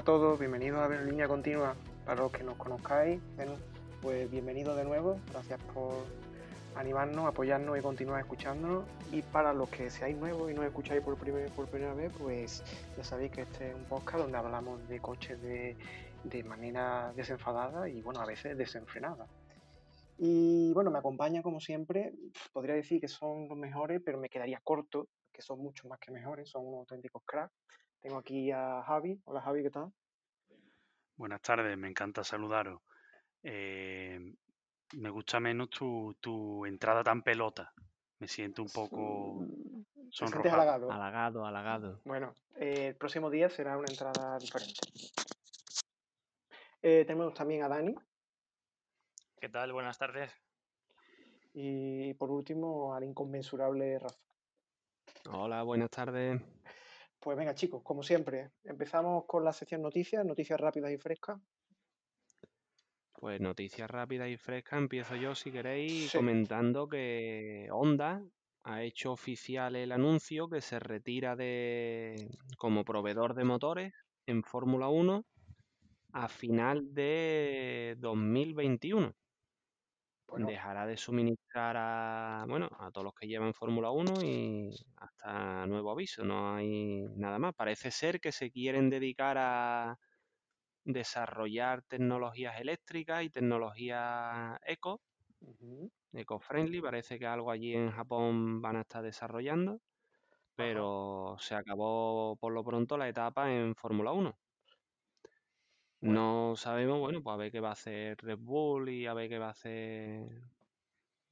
a todos, bienvenidos a ver Línea Continua. Para los que nos conozcáis, pues bienvenidos de nuevo, gracias por animarnos, apoyarnos y continuar escuchándonos. Y para los que seáis nuevos y nos escucháis por, primer, por primera vez, pues ya sabéis que este es un podcast donde hablamos de coches de, de manera desenfadada y bueno, a veces desenfrenada. Y bueno, me acompaña como siempre, podría decir que son los mejores, pero me quedaría corto, que son mucho más que mejores, son unos auténticos cracks. Tengo aquí a Javi. Hola Javi, ¿qué tal? Buenas tardes, me encanta saludaros. Eh, me gusta menos tu, tu, entrada tan pelota. Me siento un poco sonrojado. halagado. Halagado, halagado. Bueno, eh, el próximo día será una entrada diferente. Eh, tenemos también a Dani. ¿Qué tal? Buenas tardes. Y por último, al inconmensurable Rafa. Hola, buenas tardes. Pues venga, chicos, como siempre, empezamos con la sección noticias, noticias rápidas y frescas. Pues noticias rápidas y frescas, empiezo yo si queréis comentando que Honda ha hecho oficial el anuncio que se retira de como proveedor de motores en Fórmula 1 a final de 2021 dejará de suministrar a, bueno, a todos los que llevan Fórmula 1 y hasta nuevo aviso, no hay nada más. Parece ser que se quieren dedicar a desarrollar tecnologías eléctricas y tecnologías eco, eco-friendly, parece que algo allí en Japón van a estar desarrollando, pero se acabó por lo pronto la etapa en Fórmula 1. No sabemos, bueno, pues a ver qué va a hacer Red Bull y a ver qué va a hacer.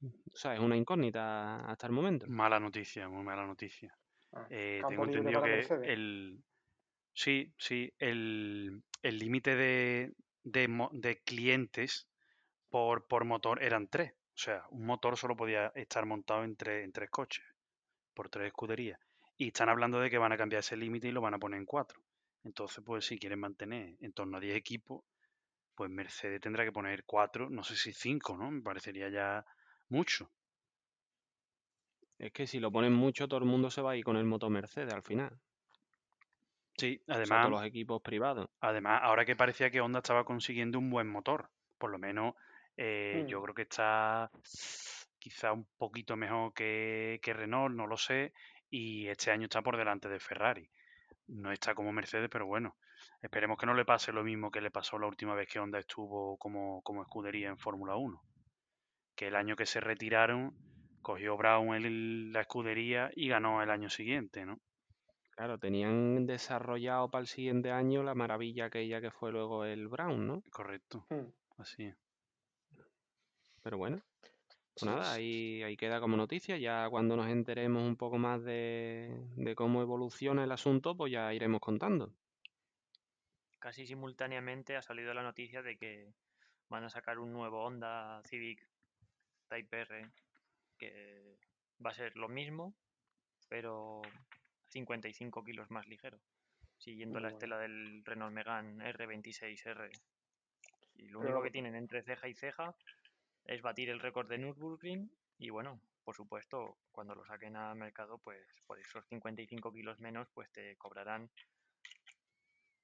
O sea, es una incógnita hasta el momento. Mala noticia, muy mala noticia. Ah, eh, tengo entendido que el. Sí, sí, el límite de, de, clientes por, por motor eran tres. O sea, un motor solo podía estar montado en tres, en tres coches, por tres escuderías. Y están hablando de que van a cambiar ese límite y lo van a poner en cuatro. Entonces, pues si quieren mantener en torno a 10 equipos, pues Mercedes tendrá que poner 4, no sé si 5, ¿no? Me parecería ya mucho. Es que si lo ponen mucho, todo el mundo se va a ir con el moto Mercedes al final. Sí, además. todos los equipos privados. Además, ahora que parecía que Honda estaba consiguiendo un buen motor, por lo menos eh, yo mm. creo que está quizá un poquito mejor que, que Renault, no lo sé, y este año está por delante de Ferrari no está como Mercedes, pero bueno, esperemos que no le pase lo mismo que le pasó la última vez que Honda estuvo como, como escudería en Fórmula 1. Que el año que se retiraron, cogió Brown la escudería y ganó el año siguiente, ¿no? Claro, tenían desarrollado para el siguiente año la maravilla aquella que fue luego el Brown, ¿no? Correcto, hmm. así es. Pero bueno, pues nada, ahí, ahí queda como noticia. Ya cuando nos enteremos un poco más de, cómo evoluciona el asunto, pues ya iremos contando. Casi simultáneamente ha salido la noticia de que van a sacar un nuevo Honda Civic Type R que va a ser lo mismo, pero 55 kilos más ligero, siguiendo la estela del Renault Megane R26R. Y lo único que tienen entre ceja y ceja es batir el récord de Nürburgring y bueno, por supuesto, cuando lo saquen al mercado, pues por esos 55 kilos menos, pues te cobrarán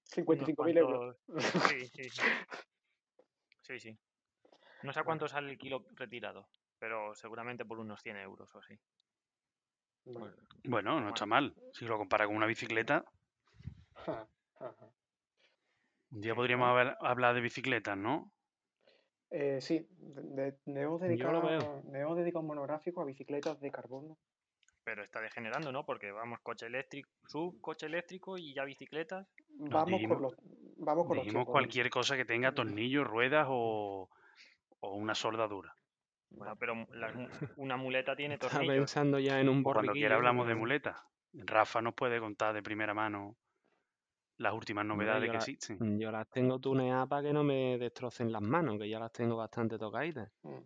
55.000 euros. Sí, sí, sí. Sí, sí. No sé a cuánto sale el kilo retirado, pero seguramente por unos 100 euros o así. Bueno, no está mal. Si lo compara con una bicicleta. Un día podríamos haber, hablar de bicicletas, ¿no? Eh, sí, debemos, dedicar, un monográfico a bicicletas de carbono. Pero está degenerando, ¿no? Porque vamos, coche eléctrico, sub, coche eléctrico y ya bicicletas. vamos con los, vamos con dijimos cualquier cosa que tenga tornillos, ruedas o, una soldadura. Bueno, pero una muleta tiene tornillos. Está pensando ya en un Cuando quiera hablamos de muletas. Rafa nos puede contar de primera mano las últimas novedades que existen. Yo las tengo tuneadas para que no me destrocen las manos, que ya las tengo bastante tocaditas. Mm.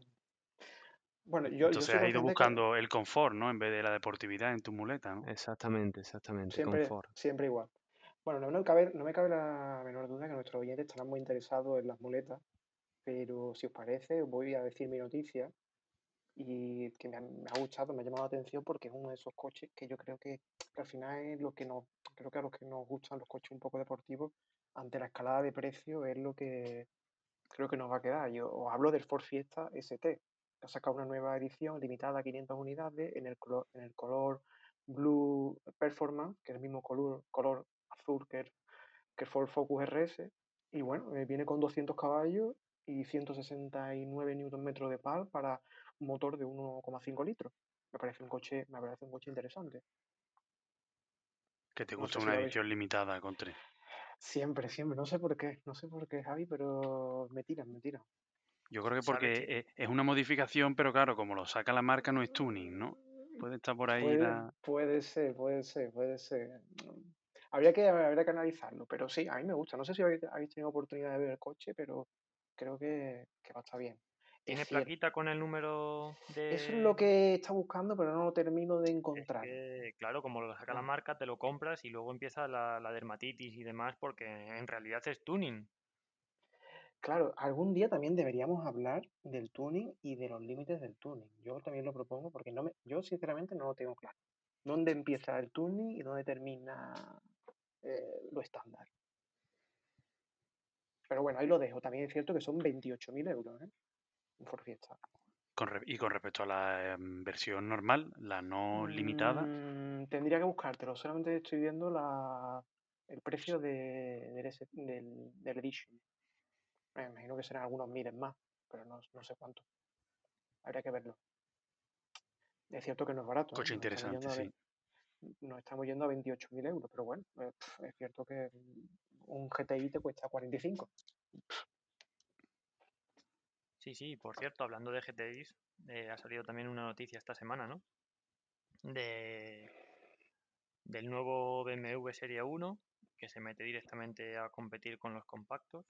Bueno, yo, Entonces has ido buscando el confort, ¿no? En vez de la deportividad en tu muleta, ¿no? Exactamente, exactamente, siempre, confort. Siempre igual. Bueno, no me, cabe, no me cabe la menor duda que nuestros oyentes estarán muy interesados en las muletas, pero si os parece, os voy a decir mi noticia. Y que me ha, gustado, me ha llamado la atención porque es uno de esos coches que yo creo que, al final es lo que nos, creo que a los que nos gustan los coches un poco deportivos, ante la escalada de precio es lo que creo que nos va a quedar. Yo os hablo del Ford Fiesta ST, ha sacado una nueva edición limitada a 500 unidades en el color, en el color Blue Performance, que es el mismo color, color azul que el, que el Ford Focus RS, y bueno, eh, viene con 200 caballos y 169 Nm de PAL para motor de 1,5 litros. Me parece un coche, me parece un coche interesante. Que te gusta una edición limitada, Contre. Siempre, siempre. No sé por qué, no sé por qué, Javi, pero me tiran, me tiran. Yo creo que porque e, es una modificación, pero claro, como lo saca la marca no es tuning, ¿no? Puede estar por ahí puede, Puede ser, puede ser, puede ser. Habría que, habría que analizarlo, pero sí, a mí me gusta. No sé si habéis, tenido oportunidad de ver el coche, pero creo que, va a estar bien. ¿Tiene plaquita con el número de...? Eso es lo que está buscando, pero no lo termino de encontrar. claro, como lo saca la marca, te lo compras y luego empieza la, la dermatitis y demás, porque en realidad es tuning. Claro, algún día también deberíamos hablar del tuning y de los límites del tuning. Yo también lo propongo porque no me, yo sinceramente no lo tengo claro. ¿Dónde empieza el tuning y dónde termina eh, lo estándar? Pero bueno, ahí lo dejo. También es cierto que son 28.000 euros, ¿eh? Ford Fiesta. y con respecto a la em, versión normal, la no limitada. Mm, tendría que buscártelo. Solamente estoy viendo la, el precio de, del, del Edition. Me imagino que serán algunos miles más, pero no, sé cuánto. Habría que verlo. Es cierto que no es barato. Coche interesante, sí. nos estamos yendo a 28.000 euros, pero bueno, eh, es cierto que un GTI te cuesta 45. Sí, sí, por cierto, hablando de GTIs, eh, ha salido también una noticia esta semana, ¿no? De, del nuevo BMW Serie 1, que se mete directamente a competir con los compactos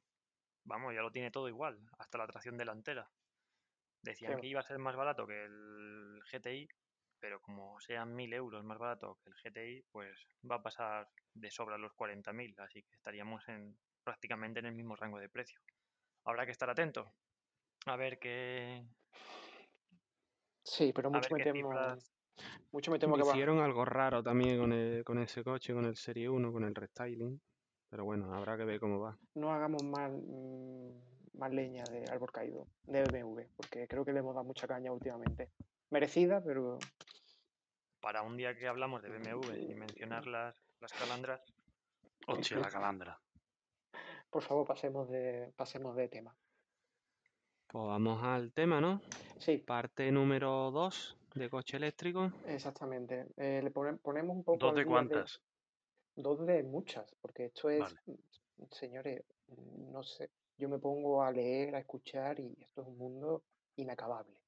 vamos, ya lo tiene todo igual, hasta la tracción delantera. Decían que iba a ser más barato que el GTI, pero como sean 1000 euros más barato que el GTI, pues va a pasar de sobra los 40.000, así que estaríamos en prácticamente en el mismo rango de precio. Habrá que estar atento a ver qué. Sí, pero mucho me temo. Mucho me temo que hicieron algo raro también con, con ese coche, con el Serie 1, con el restyling. Pero bueno, habrá que ver cómo va. No hagamos más, mm, más leña de árbol caído, de BMW, porque creo que le hemos dado mucha caña últimamente. Merecida, pero... Para un día que hablamos de BMW y mencionar las, las calandras... Hostia, la calandra. Por favor, pasemos de, pasemos de tema. Pues vamos al tema, ¿no? Sí. Parte número 2 de coche eléctrico. Exactamente. Eh, le ponemos un poco... ¿Dos de cuántas? Dos de muchas, porque esto es, mm, señores, mm, no sé, yo me pongo a leer, a escuchar y esto es un mundo inacabable.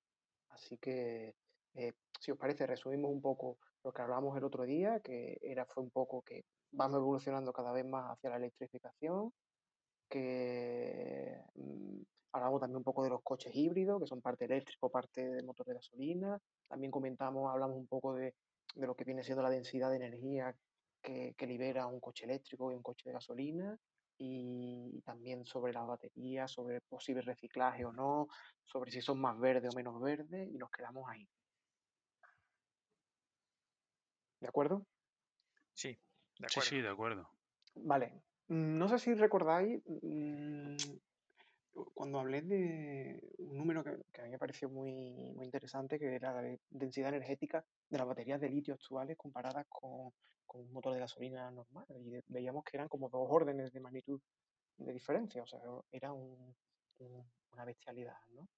Así que, eh, si os parece, resumimos un poco lo que hablamos el otro día, que era, fue un poco que vamos evolucionando cada vez más hacia la electrificación, que mm, hablamos también un poco de los coches híbridos, que son parte eléctrico, parte de motor de gasolina. También comentamos, hablamos un poco de, de lo que viene siendo la densidad de energía que, libera un coche eléctrico y un coche de gasolina y también sobre las baterías, sobre posible reciclaje o no, sobre si son más verdes o menos verdes y nos quedamos ahí. ¿De acuerdo? Sí, de acuerdo. Sí, sí, de acuerdo. Vale. Mm, no sé si recordáis, mm, cuando hablé de un número que, a mí me pareció muy, muy interesante, que era la densidad energética de las baterías de litio actuales comparadas con, con un motor de gasolina normal y veíamos que eran como dos órdenes de magnitud de diferencia, o sea, era una bestialidad, ¿no?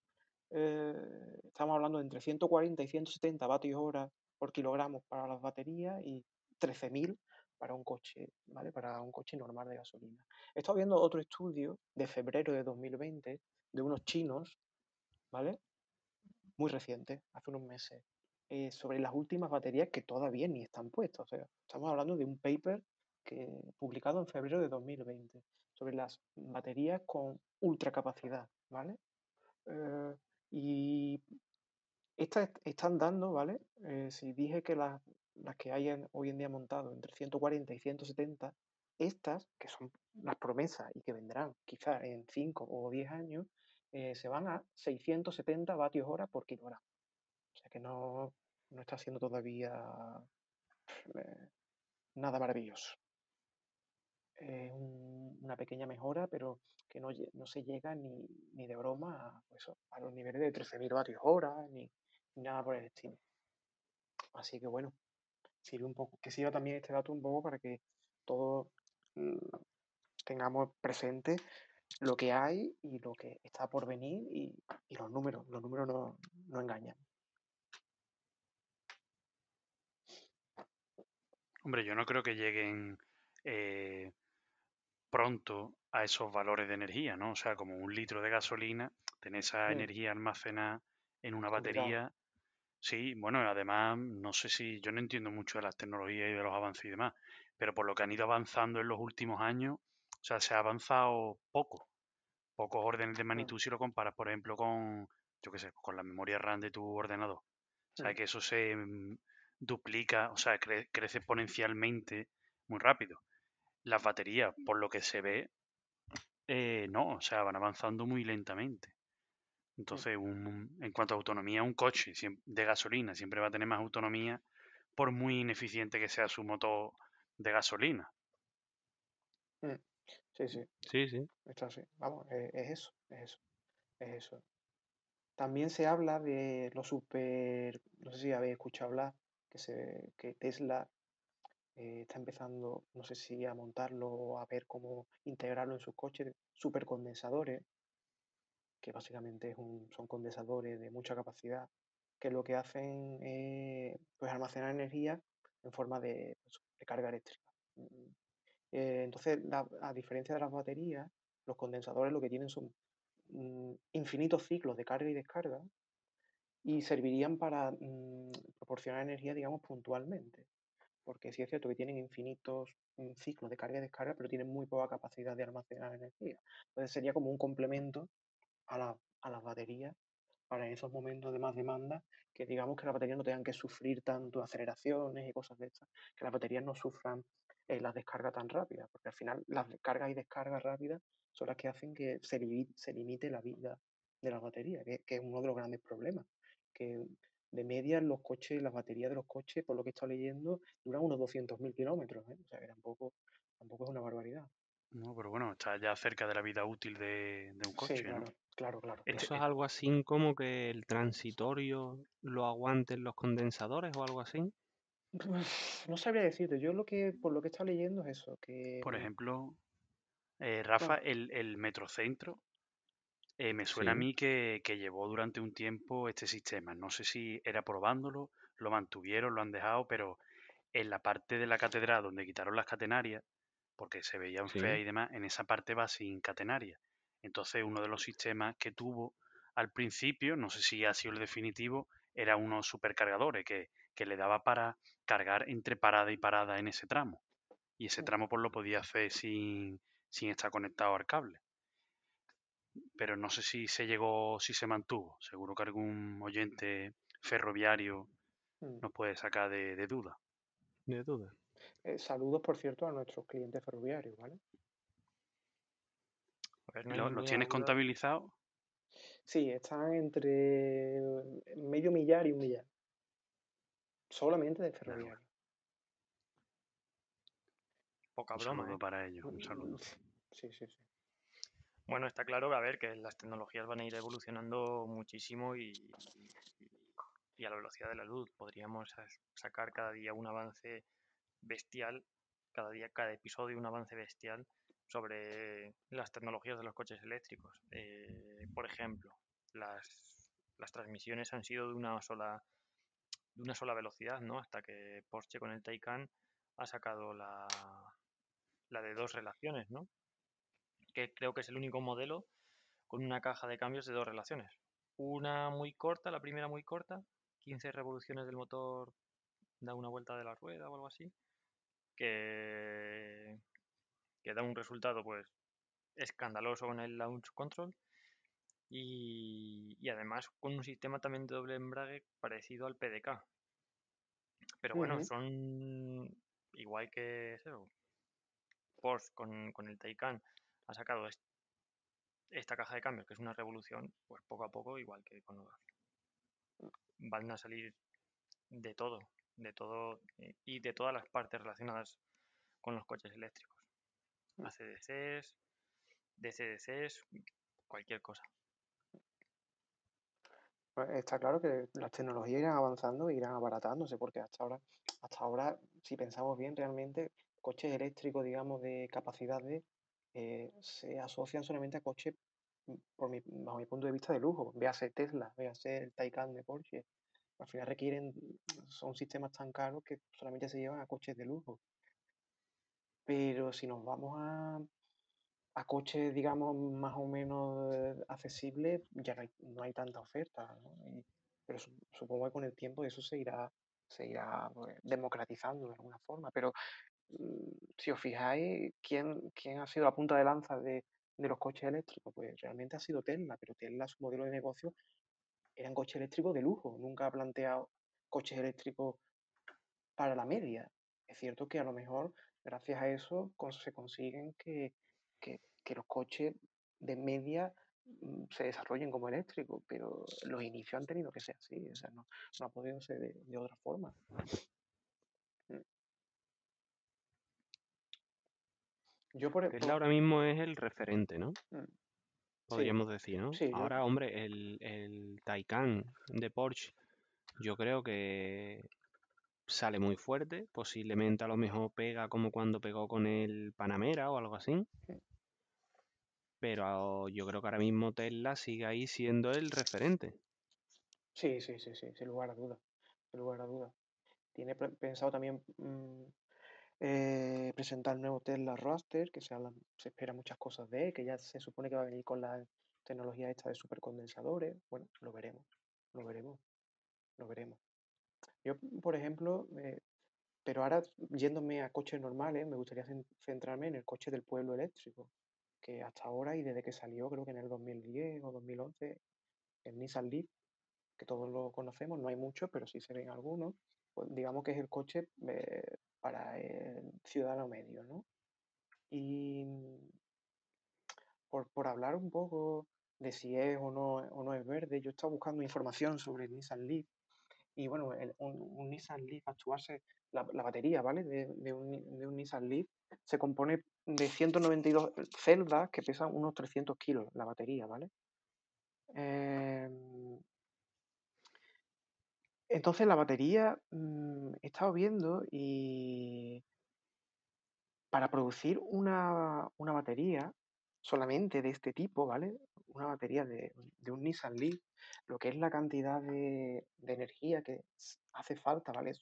Eh, estamos hablando de entre 140 y 170 vatios hora por kilogramo para las baterías y 13.000 para un coche, ¿vale? Para un coche normal de gasolina. He estado viendo otro estudio de febrero de 2020 de unos chinos, ¿vale? Muy reciente, hace unos meses, eh, sobre las últimas baterías que todavía ni están puestas. O sea, estamos hablando de un paper que, publicado en febrero de 2020 sobre las baterías con ultracapacidad, ¿vale? Eh, y estas están dando, ¿vale? Eh, si dije que las, las que hay hoy en día montado entre 140 y 170, estas, que son las promesas y que vendrán quizás en 5 o 10 años, se van a 670 vatios hora por kilogramo. O sea que no, no está siendo todavía eh, nada maravilloso. Es una pequeña mejora, pero que no, no se llega ni, ni de broma a, pues a los niveles de 13.000 vatios hora, ni, nada por el estilo. Así que bueno, sirve un poco, que sirva también este dato un poco para que todos mm, tengamos presente lo que hay y lo que está por venir y, los números. Los números no, no engañan. Hombre, yo no creo que lleguen eh, pronto a esos valores de energía, ¿no? O sea, como un litro de gasolina, tener esa mm. energía almacenada en una batería. Sí, bueno, además, no sé si yo no entiendo mucho de las tecnologías y de los avances y demás, pero por lo que han ido avanzando en los últimos años, o sea, se ha avanzado poco, pocos órdenes de magnitud si lo comparas, por ejemplo, con, yo qué sé, con la memoria RAM de tu ordenador. O sea, que eso se mm, duplica, o sea, crece exponencialmente muy rápido. Las baterías, por lo que se ve, eh, no, o sea, van avanzando muy lentamente. Entonces, en cuanto a autonomía, un coche de gasolina siempre va a tener más autonomía por muy ineficiente que sea su motor de gasolina. Mm, sí, sí. Sí, sí. Esto sí. Vamos, es, eso, es eso, es eso. También se habla de los super, no sé si habéis escuchado hablar, que, se, que Tesla eh, está empezando, no sé si a montarlo o a ver cómo integrarlo en sus coches, supercondensadores, que básicamente son condensadores de mucha capacidad, que lo que hacen es pues, almacenar energía en forma de, pues, carga eléctrica. Mm, eh, entonces, a diferencia de las baterías, los condensadores lo que tienen son mm, infinitos ciclos de carga y descarga y servirían para mm, proporcionar energía, digamos, puntualmente. Porque sí es cierto que tienen infinitos ciclos de carga y descarga, pero tienen muy poca capacidad de almacenar energía. Entonces sería como un complemento a, a las baterías para esos momentos de más demanda, que digamos que las baterías no tengan que sufrir tanto aceleraciones y cosas de estas, que las baterías no sufran eh, las descargas tan rápidas, porque al final las descargas y descargas rápidas son las que hacen que se, se limite la vida de la batería, que, es uno de los grandes problemas, que de media los coches, las baterías de los coches, por lo que he estado leyendo, duran unos 200.000 kilómetros, ¿eh? o sea que tampoco, tampoco es una barbaridad. No, pero bueno, está ya cerca de la vida útil de, un coche, sí, claro, Claro, claro. ¿Eso es algo así como que el transitorio lo aguanten los condensadores o algo así? No sabría decirte. Yo lo que, por lo que he estado leyendo es eso, que... Por ejemplo, eh, Rafa, el, el Metrocentro, eh, me suena a mí que, que llevó durante un tiempo este sistema. No sé si era probándolo, lo mantuvieron, lo han dejado, pero en la parte de la catedral donde quitaron las catenarias, porque se veían feas y demás, en esa parte va sin catenaria. Entonces, uno de los sistemas que tuvo al principio, no sé si ha sido el definitivo, era unos supercargadores que, que le daba para cargar entre parada y parada en ese tramo. Y ese tramo pues lo podía hacer sin, sin estar conectado al cable. Pero no sé si se llegó, si se mantuvo. Seguro que algún oyente ferroviario mm. nos puede sacar de, duda. De duda. Eh, saludos, por cierto, a nuestros clientes ferroviarios, ¿vale? ¿Lo, tienes contabilizado? Sí, están entre medio millar y un millar. Solamente de ferroviario. Poca broma. ¿eh? para ellos, un saludo. Sí, sí, sí. Bueno, está claro que a ver que las tecnologías van a ir evolucionando muchísimo y, y a la velocidad de la luz. Podríamos sacar cada día un avance bestial, cada día, cada episodio un avance bestial sobre las tecnologías de los coches eléctricos. Eh, por ejemplo, las, las, transmisiones han sido de una sola de una sola velocidad, ¿no? Hasta que Porsche con el Taycan ha sacado la, la de dos relaciones, ¿no? Que creo que es el único modelo con una caja de cambios de dos relaciones. Una muy corta, la primera muy corta, 15 revoluciones del motor da una vuelta de la rueda o algo así, que que da un resultado pues escandaloso con el launch control y, además con un sistema también de doble embrague parecido al PDK. Pero bueno, son igual que eso. Porsche con, con el Taycan ha sacado esta caja de cambios, que es una revolución, pues poco a poco, igual que con los, van a salir de todo, de todo eh, y de todas las partes relacionadas con los coches eléctricos. Mm. ACDCs, DCDCs, cualquier cosa. Pues está claro que las tecnologías irán avanzando e irán abaratándose, porque hasta ahora, hasta ahora, si pensamos bien, realmente coches eléctricos, digamos, de capacidades, eh, se asocian solamente a coches, mm, por mi, bajo mi punto de vista, de lujo. Véase Tesla, véase el Taycan de Porsche. Al final requieren, son sistemas tan caros que solamente se llevan a coches de lujo. Pero si nos vamos a, a coches, digamos, más o menos eh, accesibles, ya no hay, no hay tanta oferta, pero supongo que con el tiempo eso se irá, se irá pues, democratizando de alguna forma. Pero mm, si os fijáis, ¿quién, ¿quién ha sido la punta de lanza de, de los coches eléctricos? Pues realmente ha sido Tesla, pero Tesla, su modelo de negocio, eran coches eléctricos de lujo. Nunca ha planteado coches eléctricos para la media. Es cierto que a lo mejor gracias a eso se consiguen que, que, los coches de media mm, se desarrollen como eléctricos, pero los inicios han tenido que ser así, o sea, no, ha podido ser de, otra forma. Mm. Yo por, Tesla ahora mismo es el referente, ¿no? Podríamos decir, ¿no? ahora, hombre, el, el Taycan de Porsche, yo creo que sale muy fuerte, posiblemente a lo mejor pega como cuando pegó con el Panamera o algo así. Pero yo creo que ahora mismo Tesla sigue ahí siendo el referente. Sí, sí, sí, sí, sin lugar a dudas. Sin lugar a dudas. Tiene pensado también mm, eh, presentar nuevo Tesla Roadster, que se, espera muchas cosas de que ya se supone que va a venir con la tecnología esta de supercondensadores. Bueno, lo veremos, lo veremos, lo veremos. Yo, por ejemplo, eh, pero ahora yéndome a coches normales, me gustaría centrarme en el coche del pueblo eléctrico que hasta ahora y desde que salió, creo que en el 2010 o 2011, el Nissan Leaf, que todos lo conocemos, no hay muchos, pero sí se ven algunos, pues digamos que es el coche eh, para el ciudadano medio, ¿no? Y por, por, hablar un poco de si es o no, o no es verde, yo he estado buscando información sobre Nissan Leaf y bueno, un, Nissan Leaf actuarse, la, la batería, ¿vale? De, de, un, de, un, Nissan Leaf se compone de 192 celdas que pesan unos 300 kilos la batería, ¿vale? Em, entonces la batería mm, he estado viendo y para producir una, una batería solamente de este tipo, ¿vale? Una batería de, de un Nissan Leaf lo que es la cantidad de, energía que hace falta, ¿vale?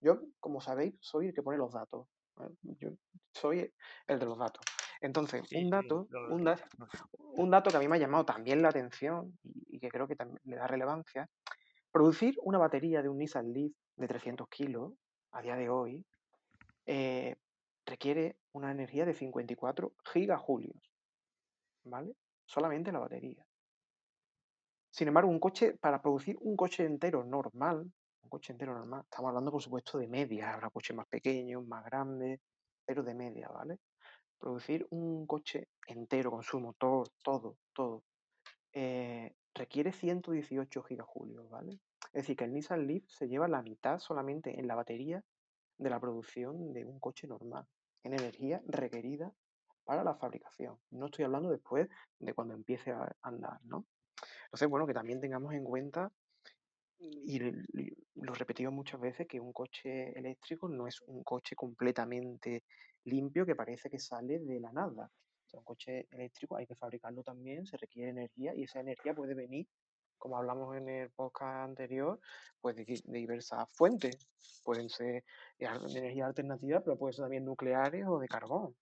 Yo, como sabéis, soy el que pone los datos. Yo soy el de los datos. Entonces, un dato, un, un, dato que a mí me ha llamado también la atención y, que creo que también le da relevancia, producir una batería de un Nissan Leaf de 300 kilos a día de hoy eh, requiere una energía de 54 gigajulios, ¿vale? Solamente la batería. Sin embargo, un coche, para producir un coche entero normal, un coche entero normal, estamos hablando por supuesto de media, habrá coches más pequeños, más grandes, pero de media, ¿vale? Producir un coche entero con su motor, todo, todo, eh, requiere 118 gigajulios, ¿vale? Es decir, que el Nissan Leaf se lleva la mitad solamente en la batería de la producción de un coche normal, en energía requerida para la fabricación. No estoy hablando después de cuando empiece a andar, ¿no? Entonces, bueno, que también tengamos en cuenta, y lo repetimos muchas veces, que un coche eléctrico no es un coche completamente limpio que parece que sale de la nada. un coche eléctrico hay que fabricarlo también, se requiere energía y esa energía puede venir, como hablamos en el podcast anterior, pues de, diversas fuentes. Pueden ser de energía alternativa, pero pueden ser también nucleares o de carbón.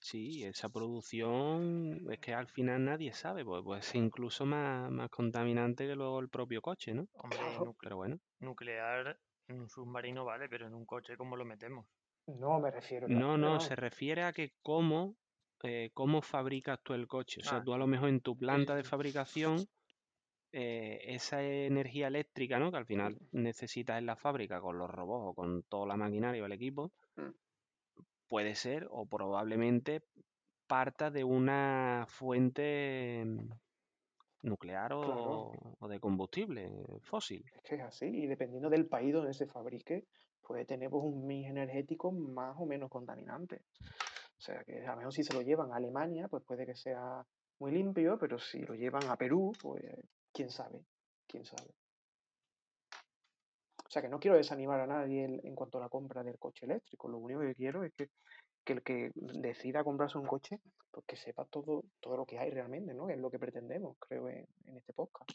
Sí, esa producción es que al final nadie sabe, pues puede ser incluso más, más contaminante que luego el propio coche, ¿no? Hombre, pero bueno. Nuclear en un submarino vale, pero en un coche, ¿cómo lo metemos? No me refiero. No, no, se refiere a que cómo, eh, cómo fabricas tú el coche. O sea, ah. tú a lo mejor en tu planta de fabricación, eh, esa energía eléctrica, ¿no? Que al final necesitas en la fábrica con los robots o con toda la maquinaria o el equipo, mm. puede ser o probablemente parta de una fuente nuclear o, de combustible fósil. Es que es así, y dependiendo del país donde se fabrique, puede tener pues, un mix energético más o menos contaminante. O sea que a lo mejor si se lo llevan a Alemania, pues puede que sea muy limpio, pero si lo llevan a Perú, pues quién sabe, quién sabe. O sea que no quiero desanimar a nadie en, cuanto a la compra del coche eléctrico. Lo único que quiero es que, el que decida comprarse un coche, pues que sepa todo, todo lo que hay realmente, ¿no? Es lo que pretendemos, creo, en, este podcast.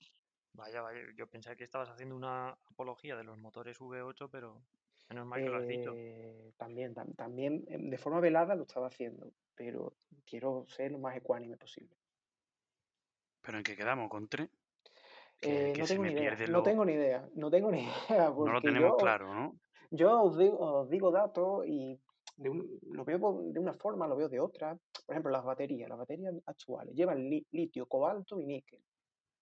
Vaya, vaya, yo pensé que estabas haciendo una apología de los motores V8, pero menos mal que lo has dicho. Eh, también, también, em, de forma velada lo estaba haciendo, pero quiero ser lo más ecuánime posible. ¿Pero en qué quedamos? ¿Con tres? Eh, no, tengo ni idea, no tengo ni idea, no tengo ni idea. no lo tenemos claro, ¿no? Yo os digo, datos y lo veo de una forma, lo veo de otra. Por ejemplo, las baterías, las baterías actuales llevan litio, cobalto y níquel.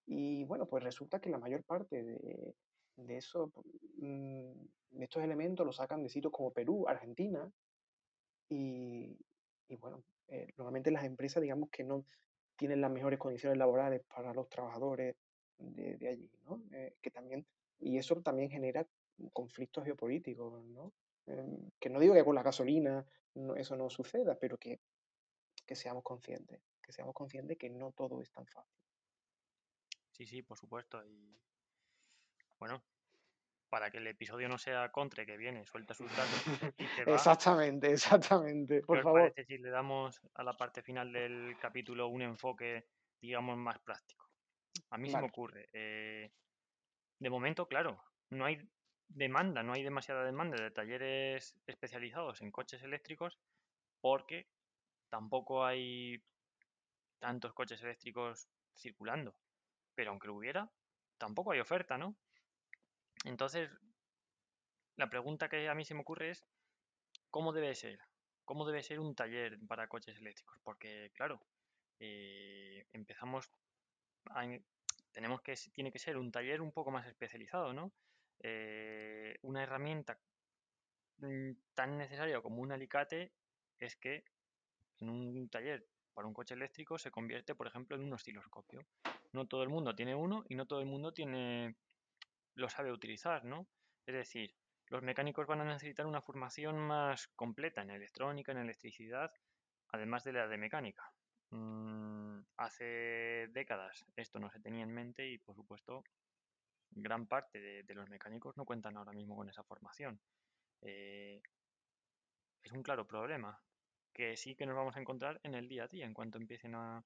Y bueno, pues resulta que la mayor parte de, de, eso, mm, de estos elementos los sacan de sitios como Perú, Argentina. Y, y bueno, eh, normalmente las empresas, digamos que no tienen las mejores condiciones laborales para los trabajadores de, allí, ¿no? Eh, que también, y eso también genera conflictos geopolíticos, ¿no? Em, que no digo que con la gasolina eso no suceda, pero que, que seamos conscientes, que seamos conscientes que no todo es tan fácil. Sí, sí, por supuesto. Y bueno, para que el episodio no sea contra que viene, suelta sus datos Exactamente, exactamente. Por favor. si le damos a la parte final del capítulo un enfoque, digamos, más práctico? A mí se me ocurre. Eh, de momento, claro, no hay demanda, no hay demasiada demanda de talleres especializados en coches eléctricos porque tampoco hay tantos coches eléctricos circulando. Pero aunque lo hubiera, tampoco hay oferta, ¿no? Entonces, la pregunta que a mí se me ocurre es, ¿cómo debe ser? ¿Cómo debe ser un taller para coches eléctricos? Porque, claro, eh, empezamos tenemos que, tiene que ser un taller un poco más especializado, ¿no? Eh, una herramienta mm, tan necesaria como un alicate es que en un taller para un coche eléctrico se convierte, por ejemplo, en un osciloscopio. No todo el mundo tiene uno y no todo el mundo tiene lo sabe utilizar, ¿no? Es decir, los mecánicos van a necesitar una formación más completa en electrónica, en electricidad, además de la de mecánica. Mm, hace décadas esto no se tenía en mente y por supuesto gran parte de, los mecánicos no cuentan ahora mismo con esa formación. Eh, es un claro problema que sí que nos vamos a encontrar en el día a día en cuanto empiecen a,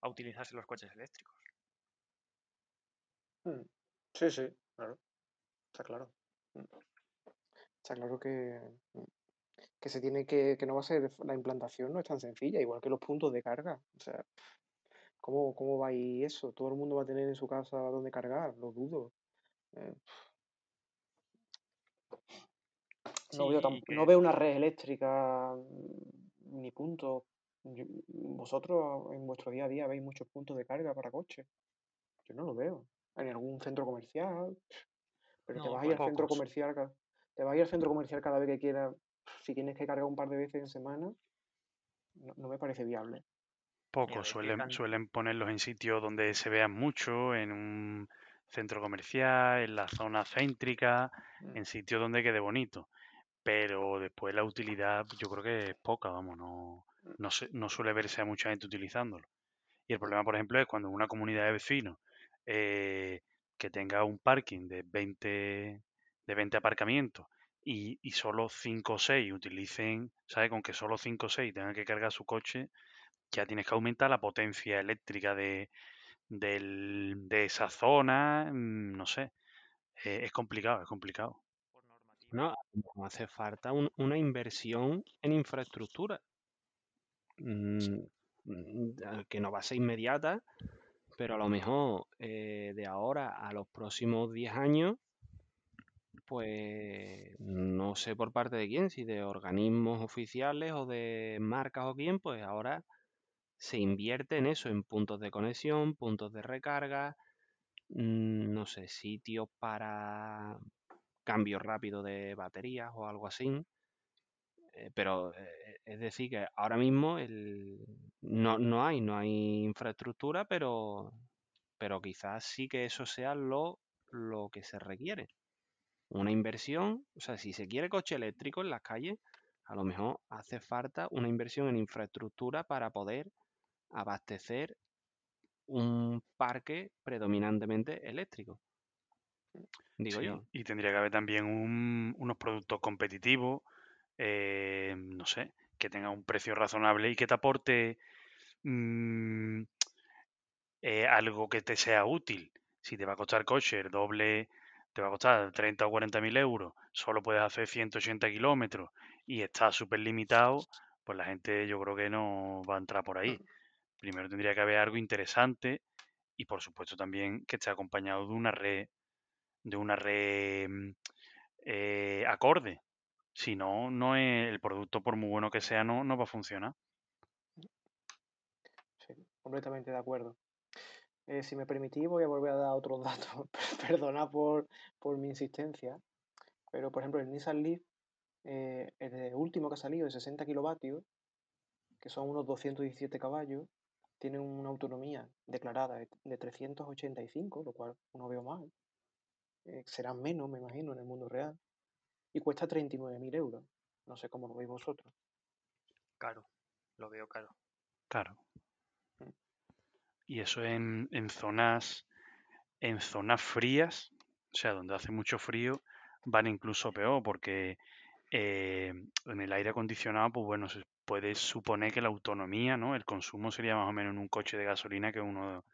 a utilizarse los coches eléctricos. Mm, sí, sí, claro. Está claro. Mm. Está claro que que se tiene que, que no va a ser, la implantación no es tan sencilla, igual que los puntos de carga. O sea, ¿cómo, cómo va a ir eso? ¿Todo el mundo va a tener en su casa donde cargar? Lo dudo. Eh, no, veo no veo una red eléctrica mm, ni punto. vosotros en vuestro día a día veis muchos puntos de carga para coches. Yo no lo veo. En algún centro comercial. Pero te vas a ir al centro comercial. Te vas a ir al centro comercial cada vez que quieras si tienes que cargar un par de veces en semana, no, me parece viable. Poco, suelen, suelen ponerlos en sitios donde se vean mucho, en un centro comercial, en la zona céntrica, mm. en sitios donde quede bonito. Pero después la utilidad yo creo que es poca, vamos, no, mm. no, no suele verse a mucha gente utilizándolo. Y el problema, por ejemplo, es cuando una comunidad de vecinos eh, que tenga un parking de 20, de 20 aparcamientos y, solo 5 o 6 utilicen, ¿sabes? Con que solo 5 o 6 tengan que cargar su coche, ya tienes que aumentar la potencia eléctrica de, de esa zona, mm, no sé. Eh, es complicado, es complicado. No, hace falta una inversión en infraestructura. Mm, mm, que no va a ser inmediata, pero a lo mejor eh, de ahora a los próximos 10 años pues no sé por parte de quién, si de organismos oficiales o de marcas o quién, pues ahora se invierte en eso, en puntos de conexión, puntos de recarga, mm, no sé, sitios para cambio rápido de baterías o algo así. Eh, pero eh, es decir, que ahora mismo el, no, no hay, no hay infraestructura, pero, pero quizás sí que eso sea lo, lo que se requiere. Una inversión, o sea, si se quiere coche eléctrico en las calles, a lo mejor hace falta una inversión en infraestructura para poder abastecer un parque predominantemente eléctrico. Digo yo. Y tendría que haber también unos productos competitivos, eh, no sé, que tenga un precio razonable y que te aporte mm, eh, algo que te sea útil. Si te va a costar coche el doble, te va a costar 30 o 40 mil euros, solo puedes hacer 180 kilómetros y está súper limitado, pues la gente yo creo que no va a entrar por ahí. Mm. Primero tendría que haber algo interesante y por supuesto también que esté acompañado de una red, de una red mm, eh, acorde. Si no, no es el producto, por muy bueno que sea, no, no va a funcionar. Sí, completamente de acuerdo. Eh, si me permitís, voy a volver a dar otros datos. Perdona por, mi insistencia. Pero, por ejemplo, el Nissan Leaf, eh, el último que ha salido de 60 kilovatios, que son unos 217 caballos, tiene una autonomía declarada de 385, lo cual no veo mal. Eh, serán menos, me imagino, en el mundo real y cuesta 39.000 euros. No sé cómo lo veis vosotros. Caro, lo veo caro. Caro. Y eso en, en zonas en zonas frías, o sea, donde hace mucho frío, van incluso peor, porque eh, en el aire acondicionado, pues bueno, se puede suponer que la autonomía, ¿no? El consumo sería más o menos en un coche de gasolina que uno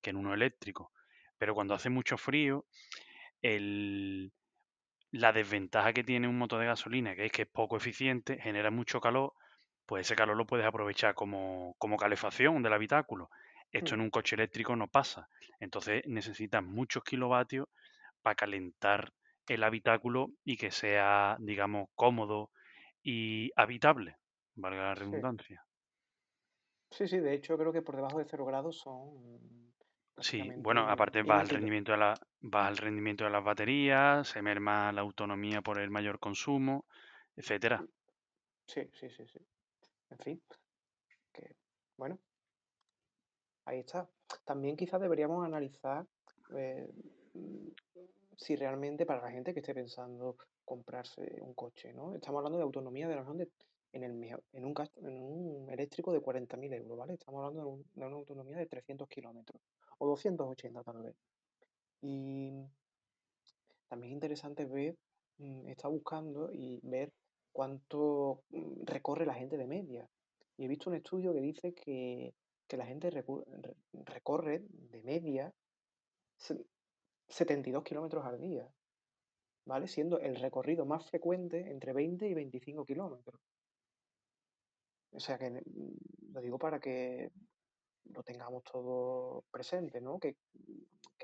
que en uno eléctrico. Pero cuando hace mucho frío, el, la desventaja que tiene un motor de gasolina, que es que es poco eficiente, genera mucho calor, pues ese calor lo puedes aprovechar como, calefacción del habitáculo. Esto en mm. un coche eléctrico no pasa. Entonces necesitas muchos kilovatios para calentar el habitáculo y que sea, digamos, cómodo y habitable, valga la redundancia. Sí, sí, de hecho creo que por debajo de 0 grados son Sí, bueno, aparte va al rendimiento de la, va al rendimiento de las baterías, se merma la autonomía por el mayor consumo, etcétera. Sí, sí, sí, sí. En fin, que bueno, ahí está. También quizás deberíamos analizar eh, si realmente para la gente que esté pensando comprarse un coche, ¿no? Estamos hablando de autonomía de la de en, el, en, un, en un eléctrico de 40.000 euros, ¿vale? Estamos hablando de, una autonomía de 300 kilómetros o 280 tal vez. Y también es interesante ver, mm, está buscando y ver cuánto mm, recorre la gente de media. Y he visto un estudio que dice que, la gente recorre de media 72 kilómetros al día, ¿vale? Siendo el recorrido más frecuente entre 20 y 25 kilómetros. O sea que mm, lo digo para que lo tengamos todo presente, ¿no? Que,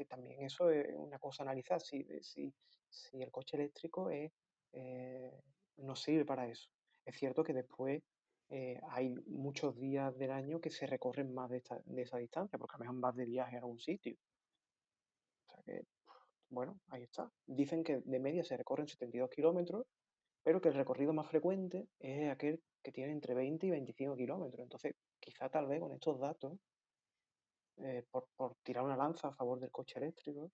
también eso es una cosa a analizar, si, si, si el coche eléctrico es, eh, no sirve para eso. Es cierto que después eh, hay muchos días del año que se recorren más de, esta, de esa distancia, porque a lo mejor de viaje a algún sitio. O sea que, bueno, ahí está. Dicen que de media se recorren 72 kilómetros pero que el recorrido más frecuente es aquel que tiene entre 20 y 25 kilómetros. Entonces, quizá tal vez con estos datos, eh, por, tirar una lanza a favor del coche eléctrico,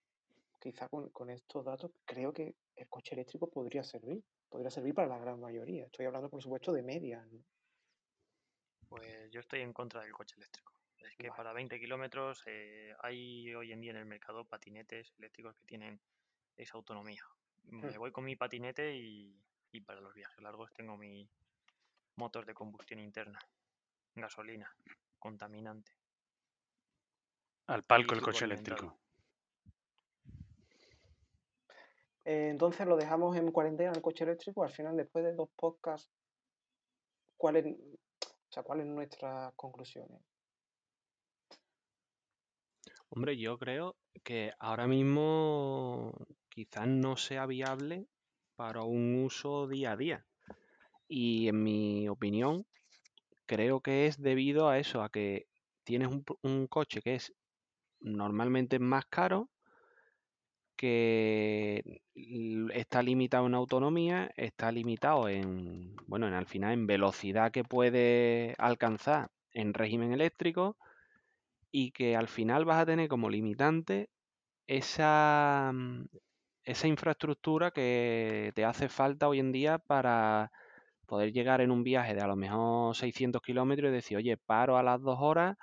quizá con, estos datos creo que el coche eléctrico podría servir, podría servir para la gran mayoría. Estoy hablando, por supuesto, de media. Pues yo estoy en contra del coche eléctrico. Es que para 20 kilómetros eh, hay hoy en día en el mercado patinetes eléctricos que tienen esa autonomía. Me hmm. voy con mi patinete y y para los viajes largos tengo mi motor de combustión interna, gasolina, contaminante. Al palco el coche eléctrico. Eh, entonces lo dejamos en cuarentena el coche eléctrico. Al final, después de dos podcasts, ¿cuáles o sea, ¿cuáles nuestras conclusiones? Hombre, yo creo que ahora mismo quizás no sea viable para un uso día a día. Y en mi opinión, creo que es debido a eso, a que tienes un, coche que es normalmente más caro, que está limitado en autonomía, está limitado en, bueno, en al final en velocidad que puede alcanzar en régimen eléctrico y que al final vas a tener como limitante esa, mm, esa infraestructura que te hace falta hoy en día para poder llegar en un viaje de a lo mejor 600 kilómetros y decir, oye, paro a las dos horas,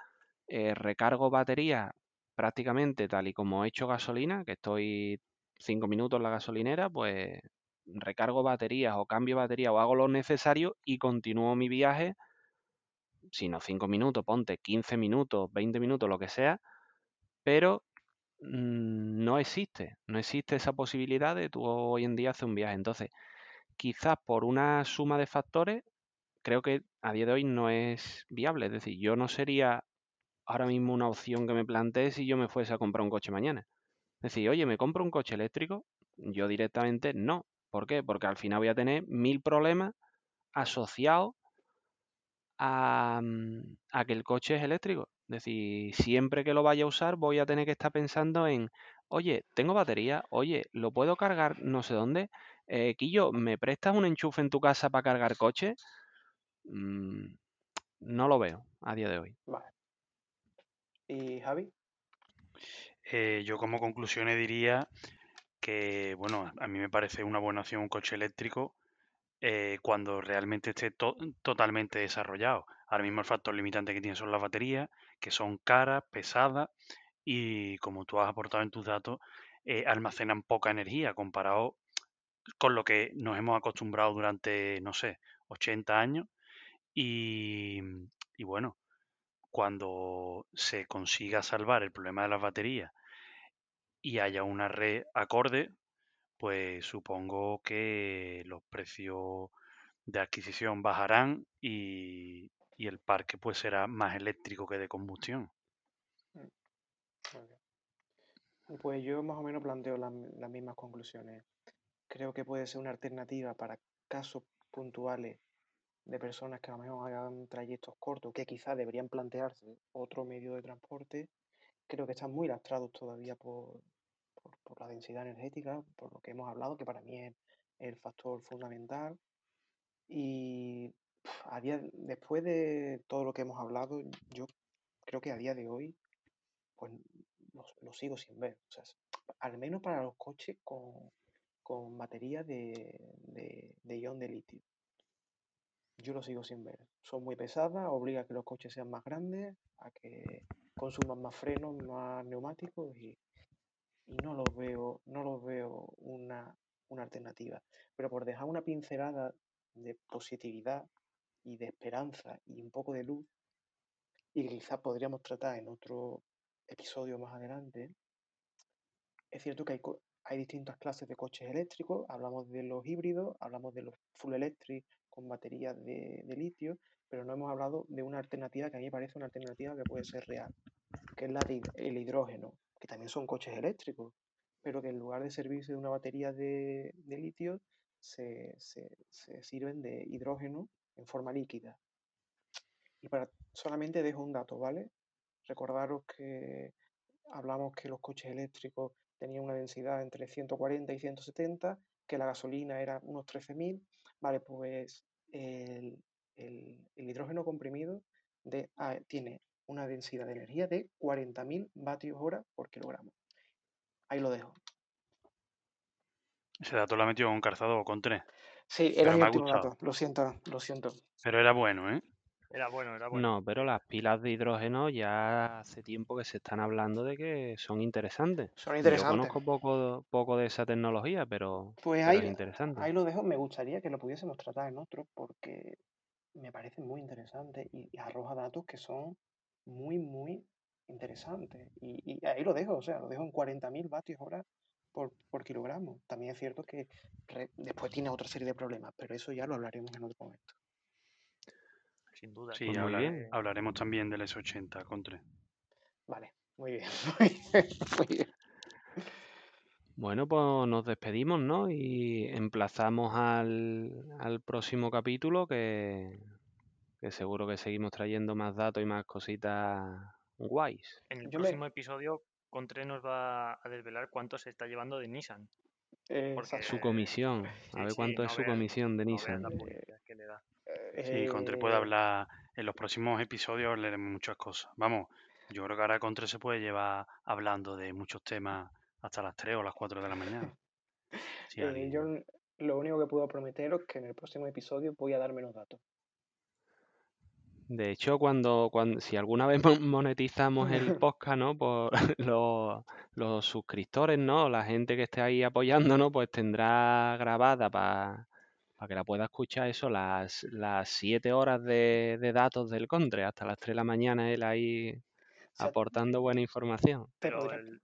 eh, recargo batería prácticamente tal y como he hecho gasolina, que estoy cinco minutos en la gasolinera, pues recargo baterías o cambio batería o hago lo necesario y continúo mi viaje, si no cinco minutos, ponte 15 minutos, 20 minutos, lo que sea, pero mm, no existe, no existe esa posibilidad de tú hoy en día hacer un viaje. Entonces, quizás por una suma de factores, creo que a día de hoy no es viable. Es decir, yo no sería ahora mismo una opción que me planteé si yo me fuese a comprar un coche mañana. Es decir, oye, ¿me compro un coche eléctrico? Yo directamente no. ¿Por qué? Porque al final voy a tener mil problemas asociados a, mm, a que el coche es eléctrico. Es decir, siempre que lo vaya a usar voy a tener que estar pensando en, oye, tengo batería, oye, lo puedo cargar no sé dónde. Eh, Quillo, ¿me prestas un enchufe en tu casa para cargar coche? Mm, no lo veo a día de hoy. Vale. ¿Y Javi? Eh, yo como conclusiones diría que, bueno, a mí me parece una buena opción un coche eléctrico eh, cuando realmente esté totalmente desarrollado. Ahora mismo el factor limitante que tiene son las baterías, que son caras, pesadas y como tú has aportado en tus datos, eh, almacenan poca energía comparado con lo que nos hemos acostumbrado durante, no sé, 80 años. Y, y bueno, cuando se consiga salvar el problema de las baterías y haya una red acorde, pues supongo que los precios de adquisición bajarán y, el parque pues será más eléctrico que de combustión. Mm, pues yo más o menos planteo las mismas conclusiones. Creo que puede ser una alternativa para casos puntuales de personas que a lo mejor hagan trayectos cortos, que quizás deberían plantearse otro medio de transporte. Creo que están muy lastrados todavía por, por, la densidad energética, por lo que hemos hablado, que para mí es el factor fundamental. Y a día, después de todo lo que hemos hablado, yo creo que a día de hoy, pues lo, sigo sin ver. Al menos para los coches con, con baterías de, de, de ion de litio. Yo lo sigo sin ver. Son muy pesadas, obliga a que los coches sean más grandes, a que consuman más frenos, más neumáticos y no los veo, no los veo una, alternativa. Pero por dejar una pincelada de positividad y de esperanza y un poco de luz, y quizás podríamos tratar en otro episodio más adelante, es cierto que hay, hay distintas clases de coches eléctricos, hablamos de los híbridos, hablamos de los full electric con baterías de, de litio, pero no hemos hablado de una alternativa que a mí me parece una alternativa que puede ser real, que es la de el hidrógeno, que también son coches eléctricos, pero que en lugar de servirse de una batería de, litio, se, sirven de hidrógeno en forma líquida. Y para, solamente dejo un dato, ¿vale? Recordaros que hablamos que los coches eléctricos tenían una densidad entre 140 y 170, que la gasolina era unos 13.000, vale, pues el, hidrógeno comprimido de, ah, tiene una densidad de energía de 40.000 vatios hora por kilogramo. Ahí lo dejo. Ese dato lo ha metido con calzado o con tres. Sí, era mi último dato. Lo siento, lo siento. Pero era bueno, ¿eh? Era bueno, era bueno. No, pero las pilas de hidrógeno ya hace tiempo que se están hablando de que son interesantes. Son interesantes. Yo conozco poco, poco de esa tecnología, pero, pues ahí, interesante. Ahí lo dejo. Me gustaría que lo pudiésemos tratar en otro porque me parece muy interesante y arroja datos que son muy, muy interesante. Y, ahí lo dejo, o sea, lo dejo en 40.000 vatios hora por, por, kilogramo. También es cierto que después tiene otra serie de problemas, pero eso ya lo hablaremos en otro momento. Sin duda. Sí, pues hablaremos también del S80 con 3. Vale, muy bien, muy bien, Bueno, pues nos despedimos, ¿no? Y emplazamos al, al próximo capítulo que que seguro que seguimos trayendo más datos y más cositas guays. En el próximo episodio, Contre nos va a desvelar cuánto se está llevando de Nissan. Su comisión, a ver cuánto es su comisión de Nissan. sí, Contre puede hablar en los próximos episodios leeremos muchas cosas. Vamos, yo creo que ahora Contra se puede llevar hablando de muchos temas hasta las 3 o las 4 de la mañana. Eh, yo lo único que puedo prometeros es que en el próximo episodio voy a dar menos datos. De hecho, cuando, cuando si alguna vez monetizamos el podcast, ¿no? Por los, los suscriptores, ¿no? La gente que esté ahí apoyándonos, pues tendrá grabada para que la pueda escuchar eso, las, las siete horas de, datos del Contre, hasta las 3 de la mañana él ahí aportando buena información. Pero el,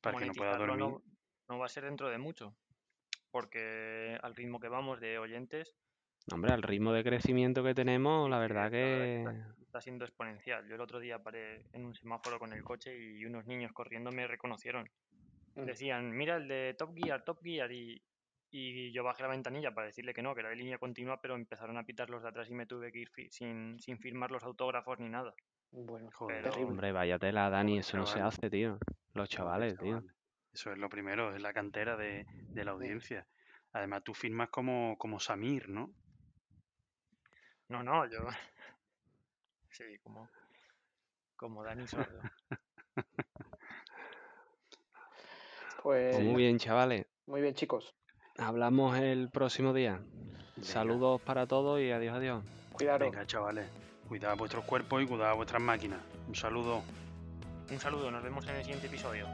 para que no pueda dormir. no va a ser dentro de mucho, porque al ritmo que vamos de oyentes, Hombre, al ritmo de crecimiento que tenemos, la verdad que... Está, siendo exponencial. Yo el otro día paré en un semáforo con el coche y unos niños corriendo me reconocieron. Decían, mira el de Top Gear, Top Gear. Y, y yo bajé la ventanilla para decirle que no, que era de línea continua, pero empezaron a pitar los de atrás y me tuve que ir sin, sin firmar los autógrafos ni nada. Bueno, joder. Hombre, vaya tela, Dani, eso no se hace, tío. Los chavales, tío. Eso es lo primero, es la cantera de, de la audiencia. Además, tú firmas como, como Samir, ¿no? No, no, yo. Sí, como. Como Dani Sordo. Pues. Muy bien, chavales. Muy bien, chicos. Hablamos el próximo día. Saludos para todos y adiós, adiós. Cuidado. Venga, chavales. Cuidad vuestros cuerpos y cuidad vuestras máquinas. Un saludo. Un saludo, nos vemos en el siguiente episodio.